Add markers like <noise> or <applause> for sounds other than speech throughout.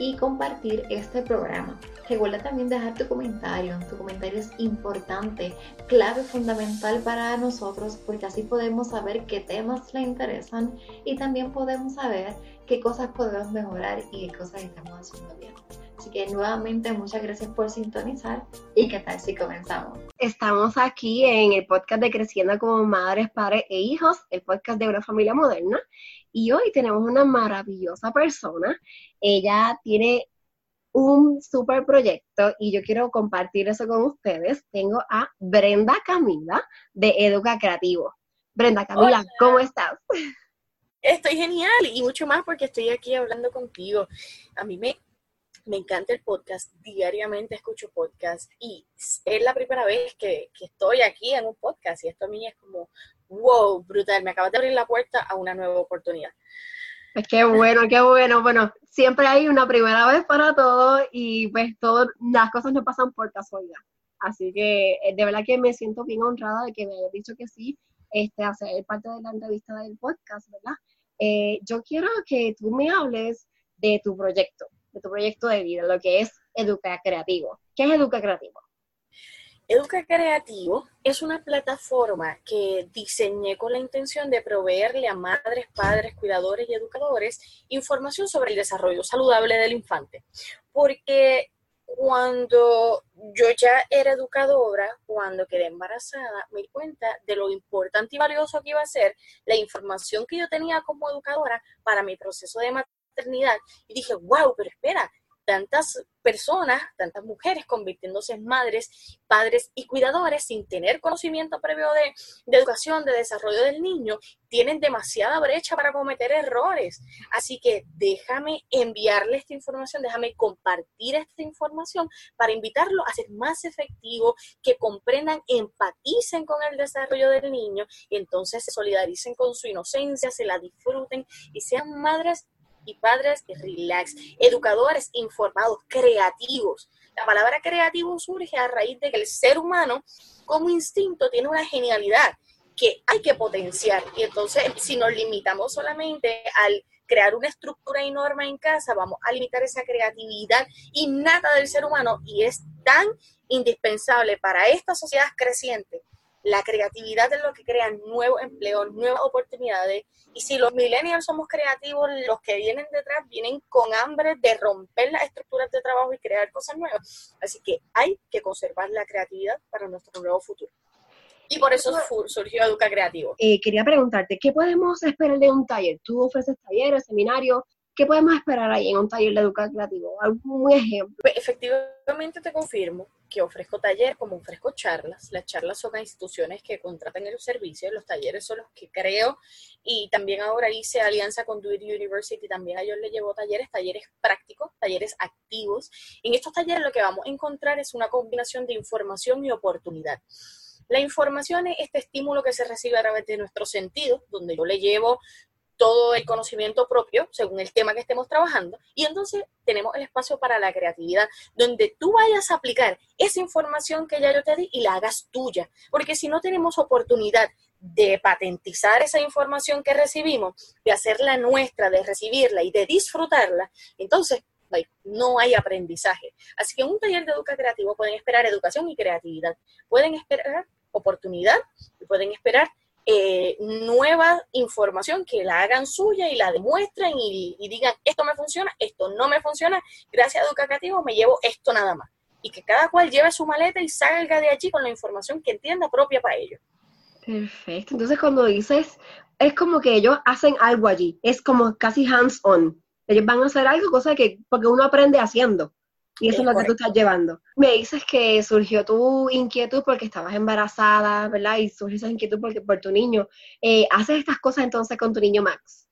y compartir este programa. Recuerda también dejar tu comentario. Tu comentario es importante, clave, fundamental para nosotros porque así podemos saber qué temas le interesan y también podemos saber qué cosas podemos mejorar y qué cosas estamos haciendo bien. Así que nuevamente muchas gracias por sintonizar y qué tal si comenzamos. Estamos aquí en el podcast de Creciendo como Madres, Padres e Hijos, el podcast de una familia moderna. Y hoy tenemos una maravillosa persona. Ella tiene un super proyecto y yo quiero compartir eso con ustedes. Tengo a Brenda Camila de Educa Creativo. Brenda Camila, ¿cómo estás? Estoy genial y mucho más porque estoy aquí hablando contigo. A mí me, me encanta el podcast, diariamente escucho podcast y es la primera vez que, que estoy aquí en un podcast y esto a mí es como wow, brutal, me acabas de abrir la puerta a una nueva oportunidad. Que bueno, qué bueno. Bueno, siempre hay una primera vez para todo y pues todas las cosas no pasan por casualidad. Así que eh, de verdad que me siento bien honrada de que me hayas dicho que sí, este, hacer parte de la entrevista del podcast, ¿verdad? Eh, yo quiero que tú me hables de tu proyecto, de tu proyecto de vida, lo que es Educa Creativo. ¿Qué es Educa Creativo? Educa Creativo es una plataforma que diseñé con la intención de proveerle a madres, padres, cuidadores y educadores información sobre el desarrollo saludable del infante. Porque cuando yo ya era educadora, cuando quedé embarazada, me di cuenta de lo importante y valioso que iba a ser la información que yo tenía como educadora para mi proceso de maternidad. Y dije, wow, pero espera, tantas personas, tantas mujeres convirtiéndose en madres, padres y cuidadores sin tener conocimiento previo de, educación, de desarrollo del niño, tienen demasiada brecha para cometer errores. Así que déjame enviarle esta información, déjame compartir esta información para invitarlo a ser más efectivo, que comprendan, empaticen con el desarrollo del niño y entonces se solidaricen con su inocencia, se la disfruten y sean madres y padres relax, educadores informados, creativos. La palabra creativo surge a raíz de que el ser humano, como instinto, tiene una genialidad que hay que potenciar. Y entonces, si nos limitamos solamente al crear una estructura y norma en casa, vamos a limitar esa creatividad innata del ser humano y es tan indispensable para esta sociedad creciente la creatividad es lo que crea nuevos empleos, nuevas oportunidades. Y si los millennials somos creativos, los que vienen detrás vienen con hambre de romper las estructuras de trabajo y crear cosas nuevas. Así que hay que conservar la creatividad para nuestro nuevo futuro. Y por eso surgió Educa Creativo. Eh, quería preguntarte, ¿qué podemos esperar de un taller? ¿Tú ofreces talleres, seminarios? ¿Qué podemos esperar ahí en un taller de Educa Creativo? ¿Algún ejemplo? Pues, efectivamente te confirmo que ofrezco talleres como ofrezco charlas. Las charlas son a instituciones que contratan el servicio, los talleres son los que creo y también ahora hice alianza con Do It University, también a ellos les llevo talleres, talleres prácticos, talleres activos. En estos talleres lo que vamos a encontrar es una combinación de información y oportunidad. La información es este estímulo que se recibe a través de nuestros sentidos, donde yo le llevo todo el conocimiento propio según el tema que estemos trabajando. Y entonces tenemos el espacio para la creatividad, donde tú vayas a aplicar esa información que ya yo te di y la hagas tuya. Porque si no tenemos oportunidad de patentizar esa información que recibimos, de hacerla nuestra, de recibirla y de disfrutarla, entonces no hay aprendizaje. Así que en un taller de educa creativo pueden esperar educación y creatividad, pueden esperar oportunidad y pueden esperar eh, nueva información que la hagan suya y la demuestren y, digan, esto me funciona, esto no me funciona, gracias a Educativo me llevo esto nada más. Y que cada cual lleve su maleta y salga de allí con la información que entienda propia para ellos. Perfecto. Entonces cuando dices, es como que ellos hacen algo allí, es como casi hands-on. Ellos van a hacer algo, cosa que, porque uno aprende haciendo. Y eso es, lo que tú estás llevando. Me dices que surgió tu inquietud porque estabas embarazada, ¿verdad? Y surgió esa inquietud porque, por tu niño. Eh, ¿Haces estas cosas entonces con tu niño Max?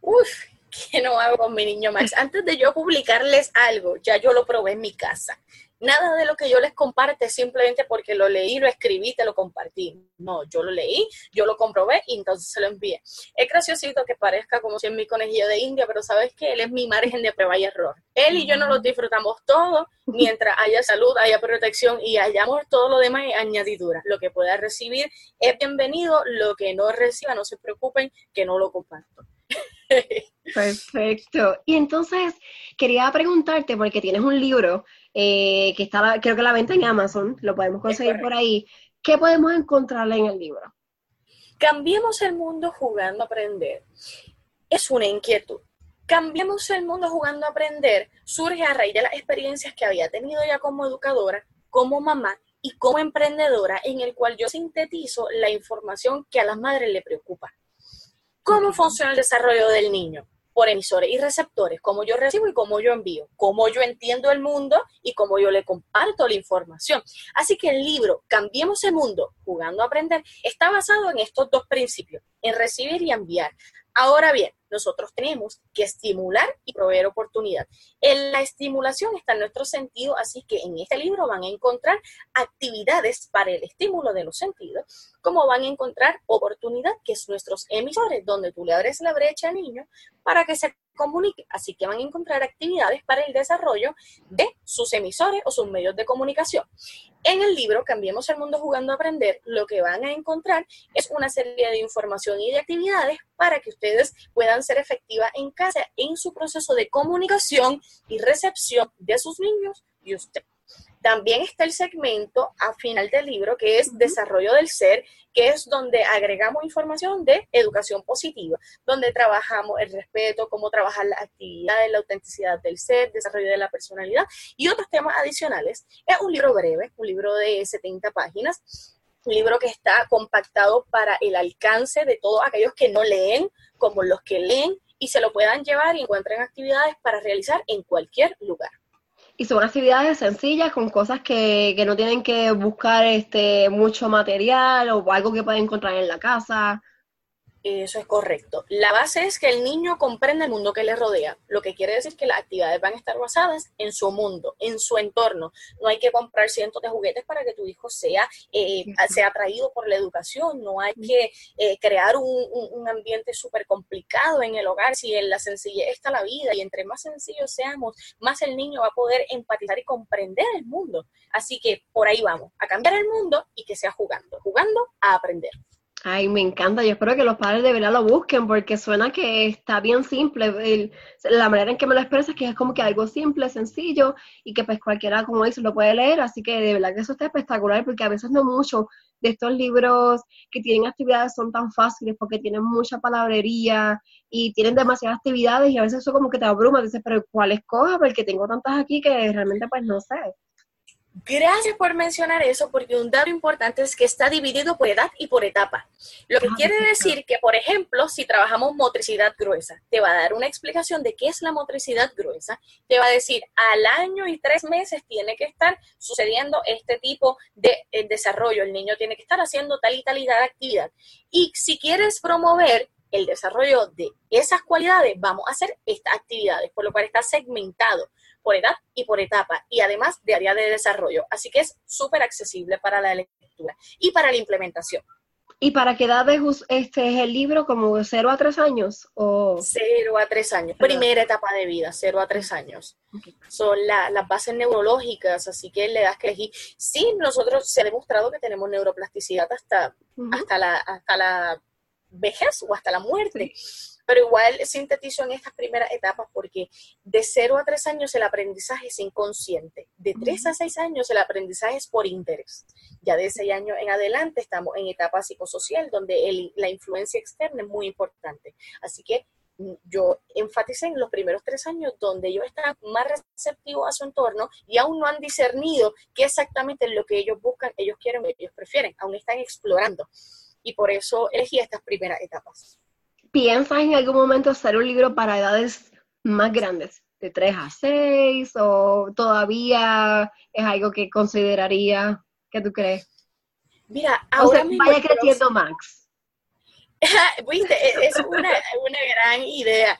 Uf, ¿qué no hago con mi niño Max? Antes de yo publicarles algo, ya yo lo probé en mi casa. Nada de lo que yo les comparte simplemente porque lo leí, lo escribí, te lo compartí. No, yo lo leí, yo lo comprobé y entonces se lo envié. Es graciosito que parezca como si es mi conejillo de India, pero sabes que él es mi margen de prueba y error. Él y yo nos lo disfrutamos todo mientras haya salud, haya protección y hayamos todo lo demás y añadidura. Lo que pueda recibir es bienvenido, lo que no reciba, no se preocupen, que no lo comparto. <laughs> Perfecto. Y entonces quería preguntarte, porque tienes un libro eh, que está, creo que la venta en Amazon, lo podemos conseguir por ahí. ¿Qué podemos encontrar en el libro? Cambiemos el mundo jugando a aprender. Es una inquietud. Cambiemos el mundo jugando a aprender surge a raíz de las experiencias que había tenido ya como educadora, como mamá y como emprendedora, en el cual yo sintetizo la información que a las madres le preocupa. ¿Cómo funciona el desarrollo del niño? por emisores y receptores, cómo yo recibo y cómo yo envío, cómo yo entiendo el mundo y cómo yo le comparto la información. Así que el libro Cambiemos el Mundo, jugando a aprender, está basado en estos dos principios, en recibir y enviar. Ahora bien, nosotros tenemos que estimular y proveer oportunidad. En la estimulación está en nuestro sentido, así que en este libro van a encontrar actividades para el estímulo de los sentidos, como van a encontrar oportunidad, que es nuestros emisores, donde tú le abres la brecha al niño para que se comunique. Así que van a encontrar actividades para el desarrollo de sus emisores o sus medios de comunicación. En el libro Cambiemos el mundo jugando a aprender, lo que van a encontrar es una serie de información y de actividades para que ustedes puedan ser efectivas en casa en su proceso de comunicación y recepción de sus niños y usted. También está el segmento a final del libro que es Desarrollo del Ser, que es donde agregamos información de educación positiva, donde trabajamos el respeto, cómo trabajar las actividades, la autenticidad del ser, desarrollo de la personalidad y otros temas adicionales. Es un libro breve, un libro de 70 páginas, un libro que está compactado para el alcance de todos aquellos que no leen, como los que leen, y se lo puedan llevar y encuentren actividades para realizar en cualquier lugar. Y son actividades sencillas con cosas que, que no tienen que buscar este mucho material o algo que pueden encontrar en la casa. Eso es correcto. La base es que el niño comprenda el mundo que le rodea, lo que quiere decir que las actividades van a estar basadas en su mundo, en su entorno. No hay que comprar cientos de juguetes para que tu hijo sea, eh, sea atraído por la educación, no hay que eh, crear un, un ambiente súper complicado en el hogar, si en la sencillez está la vida y entre más sencillos seamos, más el niño va a poder empatizar y comprender el mundo. Así que por ahí vamos, a cambiar el mundo y que sea jugando, jugando a aprender. Ay, me encanta. Yo espero que los padres de verdad lo busquen porque suena que está bien simple. la manera en que me lo expresas es que es como que algo simple, sencillo y que pues cualquiera, como dice, lo puede leer. Así que de verdad que eso está espectacular porque a veces no mucho de estos libros que tienen actividades son tan fáciles porque tienen mucha palabrería y tienen demasiadas actividades y a veces eso como que te abruma. Dices, pero ¿cuál escoja? Porque tengo tantas aquí que realmente pues no sé. Gracias por mencionar eso, porque un dato importante es que está dividido por edad y por etapa. Lo que ah, quiere decir que, por ejemplo, si trabajamos motricidad gruesa, te va a dar una explicación de qué es la motricidad gruesa, te va a decir al año y tres meses tiene que estar sucediendo este tipo de eh, desarrollo, el niño tiene que estar haciendo tal y tal y tal actividad. Y si quieres promover el desarrollo de esas cualidades, vamos a hacer estas actividades, por lo cual está segmentado por edad y por etapa, y además de área de desarrollo. Así que es súper accesible para la lectura y para la implementación. ¿Y para qué edad este es el libro? ¿Como 0 a 3 años? O... 0 a 3 años. Primera etapa de vida, 0 a 3 años. Son las bases neurológicas, así que le das que elegir. Sí, nosotros se ha demostrado que tenemos neuroplasticidad hasta, hasta, la, hasta la vejez o hasta la muerte. Pero igual sintetizo en estas primeras etapas porque de 0 a 3 años el aprendizaje es inconsciente, de 3 a 6 años el aprendizaje es por interés, ya de 6 años en adelante estamos en etapa psicosocial donde la influencia externa es muy importante, así que mm, yo enfaticé en los primeros tres años donde ellos están más receptivos a su entorno y aún no han discernido qué exactamente es lo que ellos buscan, ellos quieren, ellos prefieren, aún están explorando. Y por eso elegí estas primeras etapas. ¿Piensas en algún momento hacer un libro para edades más grandes, de 3 a 6, o todavía es algo que consideraría, ¿qué tú crees? Mira, ahora o vaya creciendo Max. <laughs> Viste, e-, es una, una gran idea.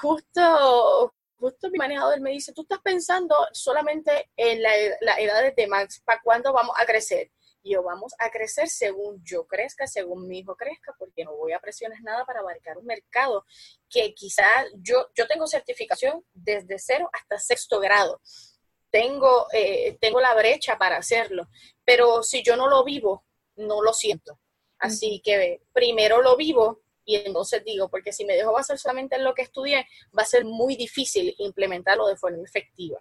Justo, justo mi manejador me dice, tú estás pensando solamente en la, la edad de Max, ¿para cuándo vamos a crecer? Y yo vamos a crecer según yo crezca, según mi hijo crezca, porque no voy a presiones nada para abarcar un mercado que quizás yo, yo tengo certificación desde cero hasta sexto grado. Tengo, eh, tengo la brecha para hacerlo, pero si yo no lo vivo, no lo siento. Así que primero lo vivo y entonces digo, porque si me dejo basar solamente en lo que estudié, va a ser muy difícil implementarlo de forma efectiva.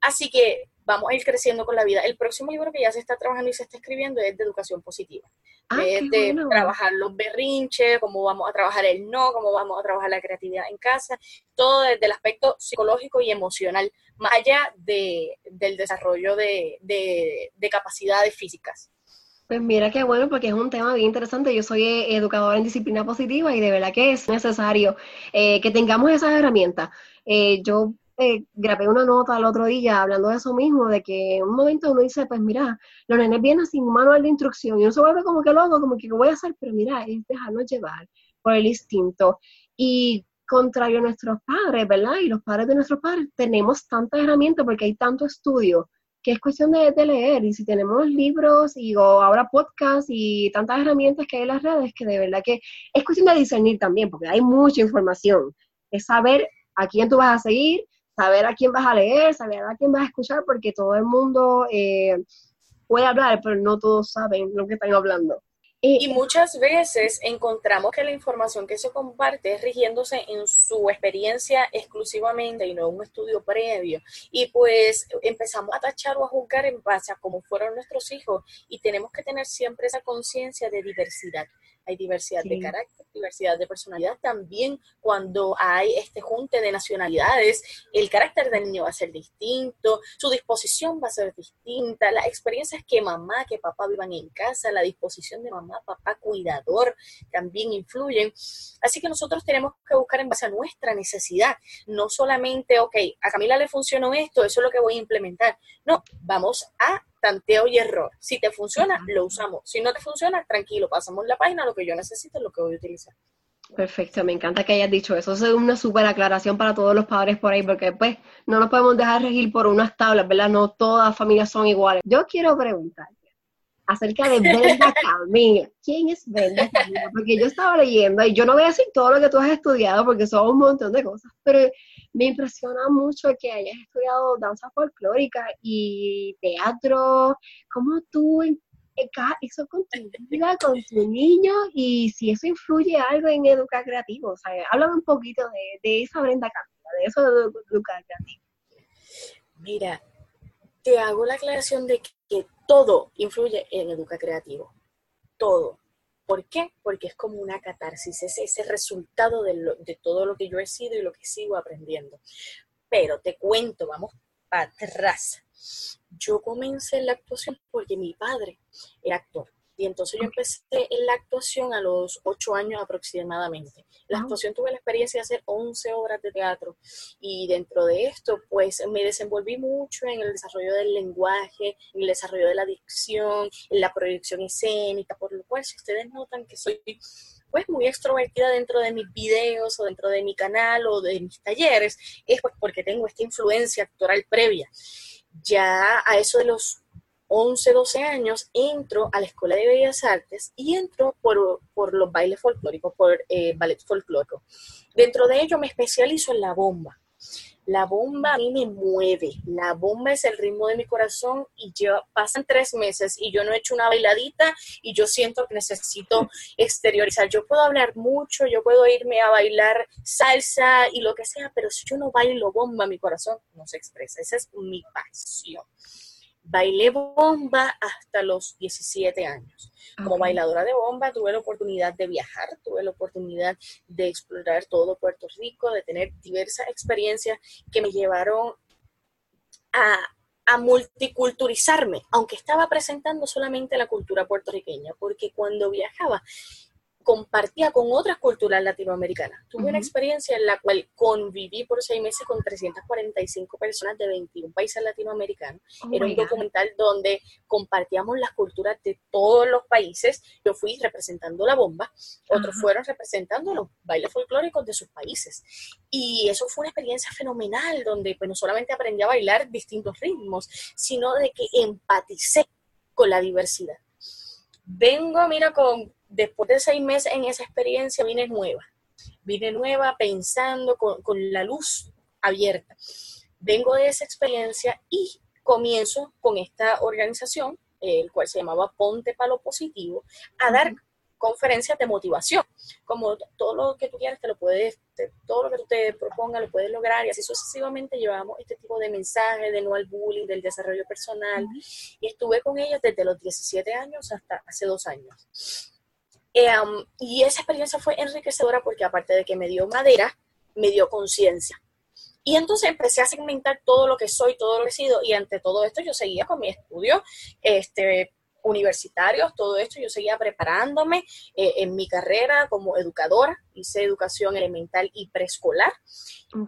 Así que vamos a ir creciendo con la vida. El próximo libro que ya se está trabajando y se está escribiendo es de educación positiva. Ah, es de trabajar los berrinches, cómo vamos a trabajar el no, cómo vamos a trabajar la creatividad en casa, todo desde el aspecto psicológico y emocional, más allá de, del desarrollo de, de capacidades físicas. Pues mira qué bueno, porque es un tema bien interesante. Yo soy eh, educadora en disciplina positiva y de verdad que es necesario eh, que tengamos esas herramientas. Eh, yo grabé una nota el otro día hablando de eso mismo, de que en un momento uno dice, pues mira, los nenes vienen sin manual de instrucción y uno se vuelve como que loco, como que ¿qué voy a hacer? Pero mira, es dejarnos llevar por el instinto. Y contrario a nuestros padres, ¿verdad? Y los padres de nuestros padres, tenemos tantas herramientas porque hay tanto estudio que es cuestión de, leer. Y si tenemos libros y o ahora podcasts y tantas herramientas que hay en las redes, que de verdad que es cuestión de discernir también, porque hay mucha información. Es saber a quién tú vas a seguir, saber a quién vas a leer, saber a quién vas a escuchar, porque todo el mundo eh, puede hablar, pero no todos saben lo que están hablando. Y muchas veces encontramos que la información que se comparte es rigiéndose en su experiencia exclusivamente y no un estudio previo. Y pues empezamos a tachar o a juzgar en base a cómo fueron nuestros hijos y tenemos que tener siempre esa conciencia de diversidad hay diversidad de carácter, diversidad de personalidad. También cuando hay este junte de nacionalidades, el carácter del niño va a ser distinto, su disposición va a ser distinta, las experiencias que mamá, que papá vivan en casa, la disposición de mamá, papá, cuidador, también influyen. Así que nosotros tenemos que buscar en base a nuestra necesidad, no solamente, ok, a Camila le funcionó esto, eso es lo que voy a implementar. No, vamos a tanteo y error. Si te funciona, lo usamos. Si no te funciona, tranquilo, pasamos la página, lo que yo necesito es lo que voy a utilizar. Perfecto, me encanta que hayas dicho eso. Eso es una súper aclaración para todos los padres por ahí, porque pues no nos podemos dejar regir por unas tablas, ¿verdad? No todas las familias son iguales. Yo quiero preguntarte acerca de <laughs> Brenda Camila. ¿Quién es Brenda Camila? Porque yo estaba leyendo y yo no voy a decir todo lo que tú has estudiado porque son un montón de cosas, pero me impresiona mucho que hayas estudiado danza folclórica y teatro. ¿Cómo tú eso con tu vida, con tu niño y si eso influye algo en educar creativo? O sea, háblame un poquito de, esa Brenda Camila, de eso de educar creativo. Mira, te hago la aclaración de que todo influye en educar creativo. Todo. ¿Por qué? Porque es como una catarsis, es ese resultado de, todo lo que yo he sido y lo que sigo aprendiendo. Pero te cuento, vamos para atrás. Yo comencé la actuación porque mi padre era actor. Y entonces yo empecé en la actuación a los ocho años aproximadamente. La actuación tuve la experiencia de hacer 11 obras de teatro y dentro de esto pues me desenvolví mucho en el desarrollo del lenguaje, en el desarrollo de la dicción, en la proyección escénica, por lo cual si ustedes notan que soy pues muy extrovertida dentro de mis videos o dentro de mi canal o de mis talleres, es pues porque tengo esta influencia actoral previa. Ya a eso de los 11, 12 años, entro a la Escuela de Bellas Artes y entro por, por los bailes folclóricos, por eh, ballet folclórico. Dentro de ello me especializo en la bomba. La bomba a mí me mueve, la bomba es el ritmo de mi corazón y yo, pasan tres meses y yo no he hecho una bailadita y yo siento que necesito exteriorizar. Yo puedo hablar mucho, yo puedo irme a bailar salsa y lo que sea, pero si yo no bailo bomba, mi corazón no se expresa. Esa es mi pasión. Bailé bomba hasta los 17 años. Como bailadora de bomba tuve la oportunidad de viajar, tuve la oportunidad de explorar todo Puerto Rico, de tener diversas experiencias que me llevaron a, a multiculturizarme, aunque estaba presentando solamente la cultura puertorriqueña, porque cuando viajaba compartía con otras culturas latinoamericanas. Tuve una experiencia en la cual conviví por seis meses con 345 personas de 21 países latinoamericanos. Oh Era un documental donde compartíamos las culturas de todos los países. Yo fui representando la bomba, otros fueron representando los bailes folclóricos de sus países. Y eso fue una experiencia fenomenal, donde pues, no solamente aprendí a bailar distintos ritmos, sino de que empaticé con la diversidad. Vengo, mira, con después de seis meses en esa experiencia vine nueva, vine nueva pensando con, la luz abierta. Vengo de esa experiencia y comienzo con esta organización, el cual se llamaba Ponte para lo Positivo, a dar conferencias de motivación. Como todo lo que tú quieras, te lo puedes, todo lo que tú te propongas, lo puedes lograr y así sucesivamente llevamos este tipo de mensajes de no al bullying, del desarrollo personal y estuve con ellos desde los 17 años hasta hace dos años. Em, y esa experiencia fue enriquecedora porque aparte de que me dio madera, me dio conciencia. Y entonces empecé a segmentar todo lo que soy, todo lo que he sido, y ante todo esto yo seguía con mi estudio este, universitarios, todo esto, yo seguía preparándome eh, en mi carrera como educadora, hice educación elemental y preescolar.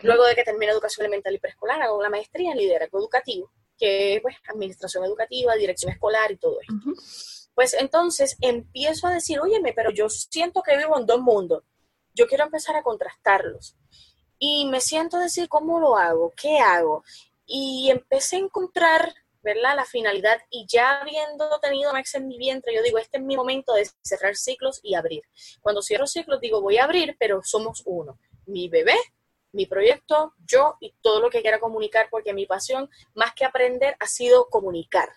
Luego de que terminé educación elemental y preescolar, hago una maestría en liderazgo educativo, que es pues, administración educativa, dirección escolar y todo esto. Pues entonces empiezo a decir, óyeme, pero yo siento que vivo en dos mundos. Yo quiero empezar a contrastarlos. Y me siento decir, ¿cómo lo hago? ¿Qué hago? Y empecé a encontrar, ¿verdad? La finalidad y ya habiendo tenido Max en mi vientre, yo digo, este es mi momento de cerrar ciclos y abrir. Cuando cierro ciclos, digo, voy a abrir, pero somos uno. Mi bebé, mi proyecto, yo y todo lo que quiera comunicar, porque mi pasión, más que aprender, ha sido comunicar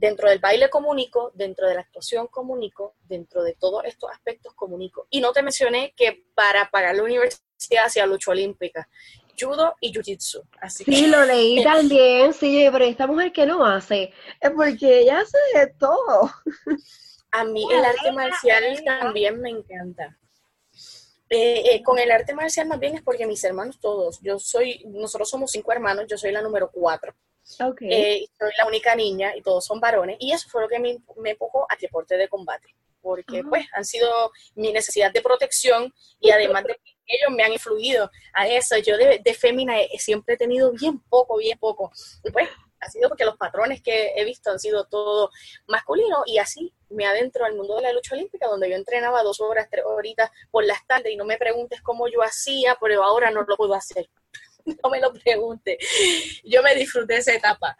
dentro del baile comunico, dentro de la actuación comunico, dentro de todos estos aspectos comunico. Y no te mencioné que para pagar la universidad hacía lucha olímpica, judo y jiu-jitsu. Así sí, lo leí <laughs> también, sí, pero esta mujer que no hace, es porque ella hace todo. A mí el arte marcial también me encanta. Eh, eh, con el arte marcial más bien es porque mis hermanos todos, yo soy, nosotros somos cinco hermanos, yo soy la número cuatro. Eh, soy la única niña y todos son varones. Y eso fue lo que me, me empujó al deporte de combate. Porque, pues, han sido mi necesidad de protección y además de que ellos me han influido a eso. Yo de, de fémina siempre he tenido bien poco, bien poco. Y pues, ha sido porque los patrones que he visto han sido todo masculino y así me adentro al mundo de la lucha olímpica donde yo entrenaba dos horas, tres horitas por las tardes y no me preguntes cómo yo hacía, pero ahora no lo puedo hacer. <laughs> no me lo pregunte. Yo me disfruté esa etapa.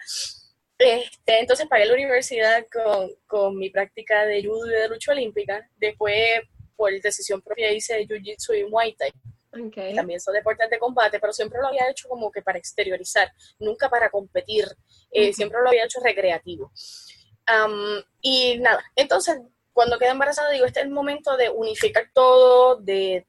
Este, entonces pagué la universidad con, con, mi práctica de judo y de lucha olímpica. Después, por decisión propia, hice jiu-jitsu y muay thai. También son deportes de combate, pero siempre lo había hecho como que para exteriorizar, nunca para competir. Eh, siempre lo había hecho recreativo. y nada, entonces cuando quedé embarazada digo, este es el momento de unificar todo, de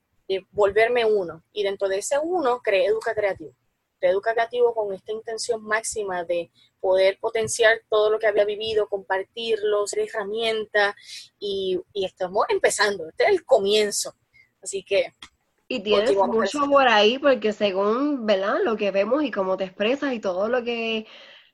volverme uno. Y dentro de ese uno creé Educa Creativo. Educa Creativo con esta intención máxima de poder potenciar todo lo que había vivido, compartirlo, ser herramienta y, estamos empezando. Este es el comienzo. Así que y tienes mucho por ahí porque según, ¿verdad? Lo que vemos y cómo te expresas y todo lo que,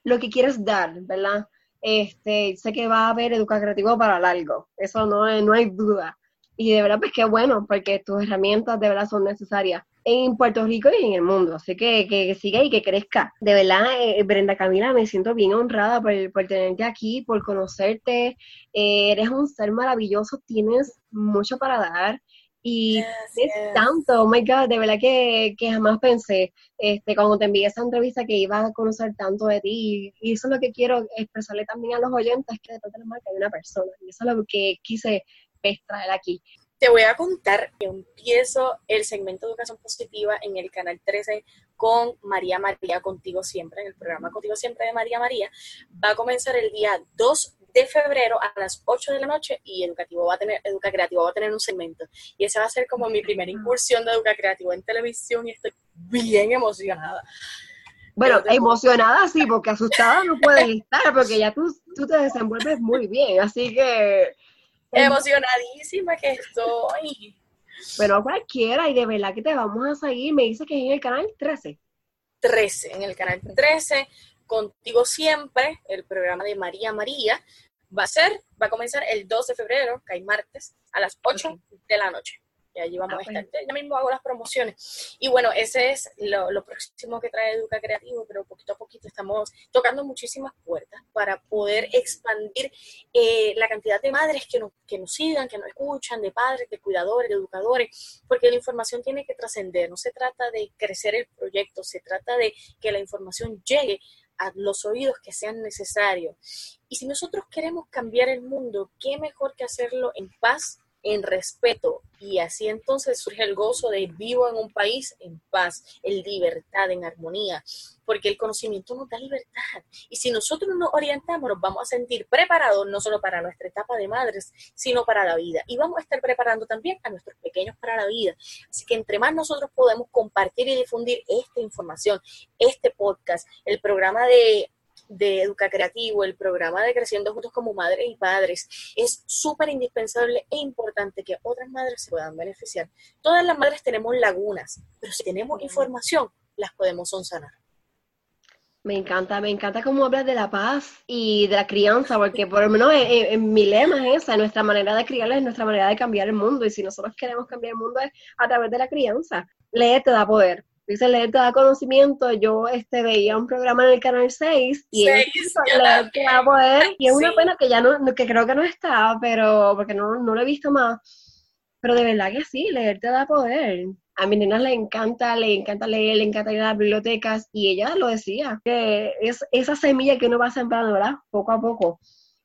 lo que quieres dar, ¿verdad? Este, sé que va a haber educa creativo para largo, eso no, no hay duda. Y de verdad, pues qué bueno, porque tus herramientas de verdad son necesarias en Puerto Rico y en el mundo. Así que, que, siga y que crezca. De verdad, eh, Brenda Camila, me siento bien honrada por, por tenerte aquí, por conocerte. Eh, eres un ser maravilloso, tienes mucho para dar. Y es tanto, oh my God, de verdad que, que, jamás pensé, este, cuando te envié esa entrevista, que ibas a conocer tanto de ti. Y, eso es lo que quiero expresarle también a los oyentes, que detrás de la marca hay una persona. Y eso es lo que quise traer aquí. te voy a contar que empiezo el segmento de educación positiva en el canal 13 con María María, contigo siempre, en el programa Contigo siempre de María María. Va a comenzar el día 2 de febrero a las 8 de la noche y Educativo va a tener, Educa Creativo va a tener un segmento. Y esa va a ser como mi primera incursión de Educa Creativo en televisión y estoy bien emocionada. Bueno, emocionada sí, porque asustada no puedes estar, porque ya tú, tú te desenvuelves muy bien, así que... Emocionadísima que estoy. Pero cualquiera, y de verdad que te vamos a seguir, me dice que es en el canal 13. 13, en el canal 13, contigo siempre, el programa de María María, va a ser, va a comenzar el 2 de febrero, que hay martes, a las 8 de la noche allí vamos ah, a estar. Yo mismo hago las promociones. Y bueno, ese es lo, próximo que trae Educa Creativo, pero poquito a poquito estamos tocando muchísimas puertas para poder expandir eh, la cantidad de madres que nos, que nos sigan, que nos escuchan, de padres, de cuidadores, de educadores, porque la información tiene que trascender. No se trata de crecer el proyecto, se trata de que la información llegue a los oídos que sean necesarios. Y si nosotros queremos cambiar el mundo, ¿qué mejor que hacerlo en paz en respeto. Y así entonces surge el gozo de vivo en un país en paz, en libertad, en armonía, porque el conocimiento nos da libertad. Y si nosotros nos orientamos nos vamos a sentir preparados no solo para nuestra etapa de madres, sino para la vida. Y vamos a estar preparando también a nuestros pequeños para la vida. Así que entre más nosotros podemos compartir y difundir esta información, este podcast, el programa de de Educa Creativo, el programa de Creciendo Juntos como Madres y Padres, es súper indispensable e importante que otras madres se puedan beneficiar. Todas las madres tenemos lagunas, pero si tenemos información, las podemos sanar. Me encanta, me encanta cómo hablas de la paz y de la crianza, porque por lo menos en, mi lema es esa, nuestra manera de criarles es nuestra manera de cambiar el mundo, y si nosotros queremos cambiar el mundo es a través de la crianza. Lee te da poder, dice leer te da conocimiento, yo este veía un programa en el canal 6 y leer te da poder y es una pena que ya no, que creo que no está, pero porque no, no lo he visto más, pero de verdad que sí, leer te da poder. A mi nena le encanta, le encanta leer, le encanta ir a las bibliotecas y ella lo decía, que es esa semilla que uno va sembrando, ¿verdad? Poco a poco,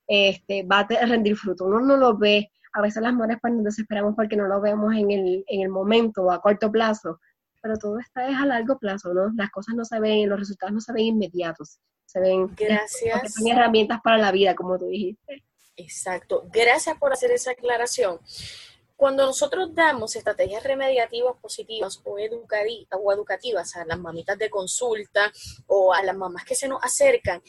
este, va a rendir fruto. Uno no lo ve, a veces las madres pues nos desesperamos porque no lo vemos en el, en el momento o a corto plazo, pero todo está es a largo plazo, ¿no? Las cosas no se ven, los resultados no se ven inmediatos, se ven Gracias. son herramientas para la vida, como tú dijiste. Exacto. Gracias por hacer esa aclaración. Cuando nosotros damos estrategias remediativas positivas o, o educativas a las mamitas de consulta o a las mamás que se nos acercan,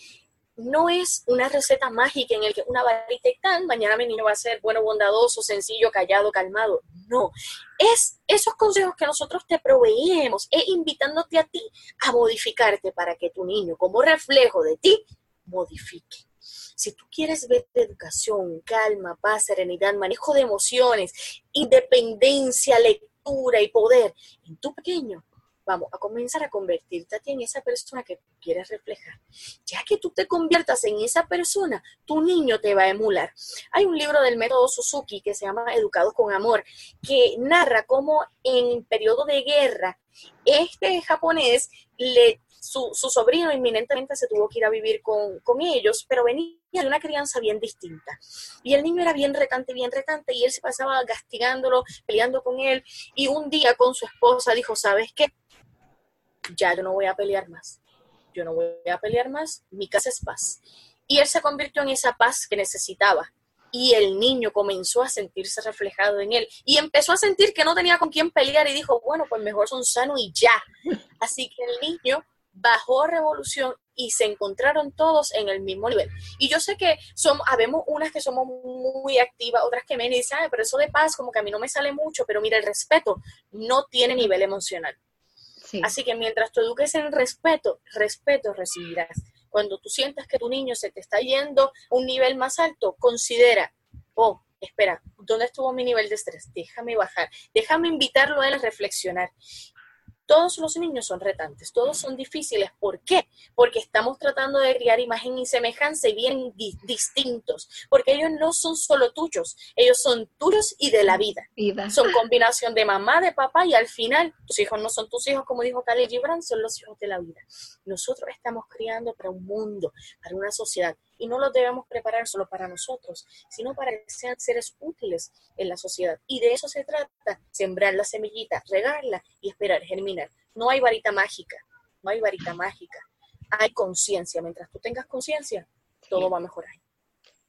no es una receta mágica en el que una varita y tan, mañana mi niño va a ser bueno, bondadoso, sencillo, callado, calmado. No, es esos consejos que nosotros te proveemos, es invitándote a ti a modificarte para que tu niño, como reflejo de ti, modifique. Si tú quieres ver educación, calma, paz, serenidad, manejo de emociones, independencia, lectura y poder en tu pequeño, vamos a comenzar a convertirte a ti en esa persona que quieres reflejar. Ya que tú te conviertas en esa persona, tu niño te va a emular. Hay un libro del método Suzuki que se llama Educados con Amor, que narra cómo en periodo de guerra, este japonés le su, su, sobrino inminentemente se tuvo que ir a vivir con, con, ellos, pero venía de una crianza bien distinta. Y el niño era bien retante, bien retante, y él se pasaba castigándolo, peleando con él, y un día con su esposa dijo, ¿sabes qué? Ya yo no voy a pelear más, yo no voy a pelear más, mi casa es paz. Y él se convirtió en esa paz que necesitaba. Y el niño comenzó a sentirse reflejado en él y empezó a sentir que no tenía con quién pelear y dijo, bueno, pues mejor son sanos y ya. Así que el niño bajó revolución y se encontraron todos en el mismo nivel. Y yo sé que somos, habemos unas que somos muy activas, otras que menos, y dicen, pero eso de paz como que a mí no me sale mucho, pero mira, el respeto no tiene nivel emocional. Así que mientras tú eduques en respeto, respeto recibirás. Cuando tú sientas que tu niño se te está yendo a un nivel más alto, considera, oh, espera, ¿dónde estuvo mi nivel de estrés? Déjame bajar, déjame invitarlo a él a reflexionar todos los niños son retantes, todos son difíciles. ¿Por qué? Porque estamos tratando de criar imagen y semejanza y bien distintos, porque ellos no son solo tuyos, ellos son tuyos y de la vida. Son combinación de mamá, de papá y al final tus hijos no son tus hijos, como dijo Khalil Gibran, son los hijos de la vida. Nosotros estamos criando para un mundo, para una sociedad y no los debemos preparar solo para nosotros, sino para que sean seres útiles en la sociedad. Y de eso se trata, sembrar la semillita, regarla y esperar germinar. No hay varita mágica, no hay varita mágica. Hay conciencia. Mientras tú tengas conciencia, todo va a mejorar.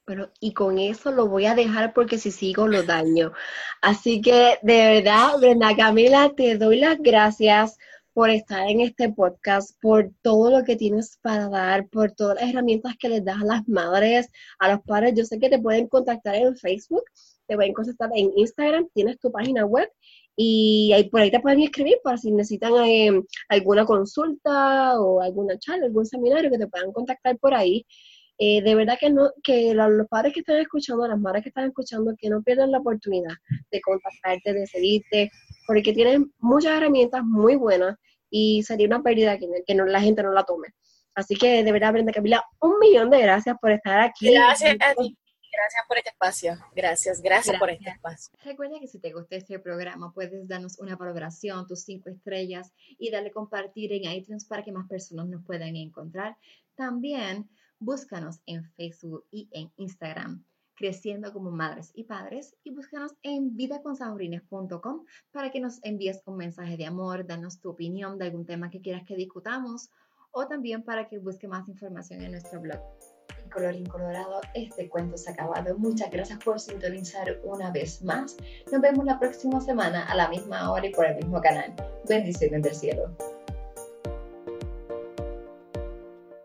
Bueno, y con eso lo voy a dejar porque si sigo lo daño. Así que de verdad, Brenda Camila, te doy las gracias por estar en este podcast, por todo lo que tienes para dar, por todas las herramientas que les das a las madres, a los padres. Yo sé que te pueden contactar en Facebook, te pueden contactar en Instagram, tienes tu página web y ahí, por ahí te pueden escribir para si necesitan eh, alguna consulta o alguna charla, algún seminario que te puedan contactar por ahí. Eh, de verdad que no que los padres que están escuchando, las madres que están escuchando, que no pierdan la oportunidad de contactarte, de seguirte, porque tienen muchas herramientas muy buenas y sería una pérdida que, que no, la gente no la tome. Así que de verdad, Brenda Camila, un millón de gracias por estar aquí. Gracias a ti. Gracias por este espacio. Gracias, gracias, por este espacio. Recuerda que si te gustó este programa, puedes darnos una valoración, tus cinco estrellas y darle compartir en iTunes para que más personas nos puedan encontrar. También búscanos en Facebook y en Instagram creciendo como madres y padres y búscanos en vidaconsaurines.com para que nos envíes un mensaje de amor, danos tu opinión de algún tema que quieras que discutamos o también para que busque más información en nuestro blog. En colorín colorado, este cuento se ha acabado. Muchas gracias por sintonizar una vez más. Nos vemos la próxima semana a la misma hora y por el mismo canal. Bendiciones del cielo.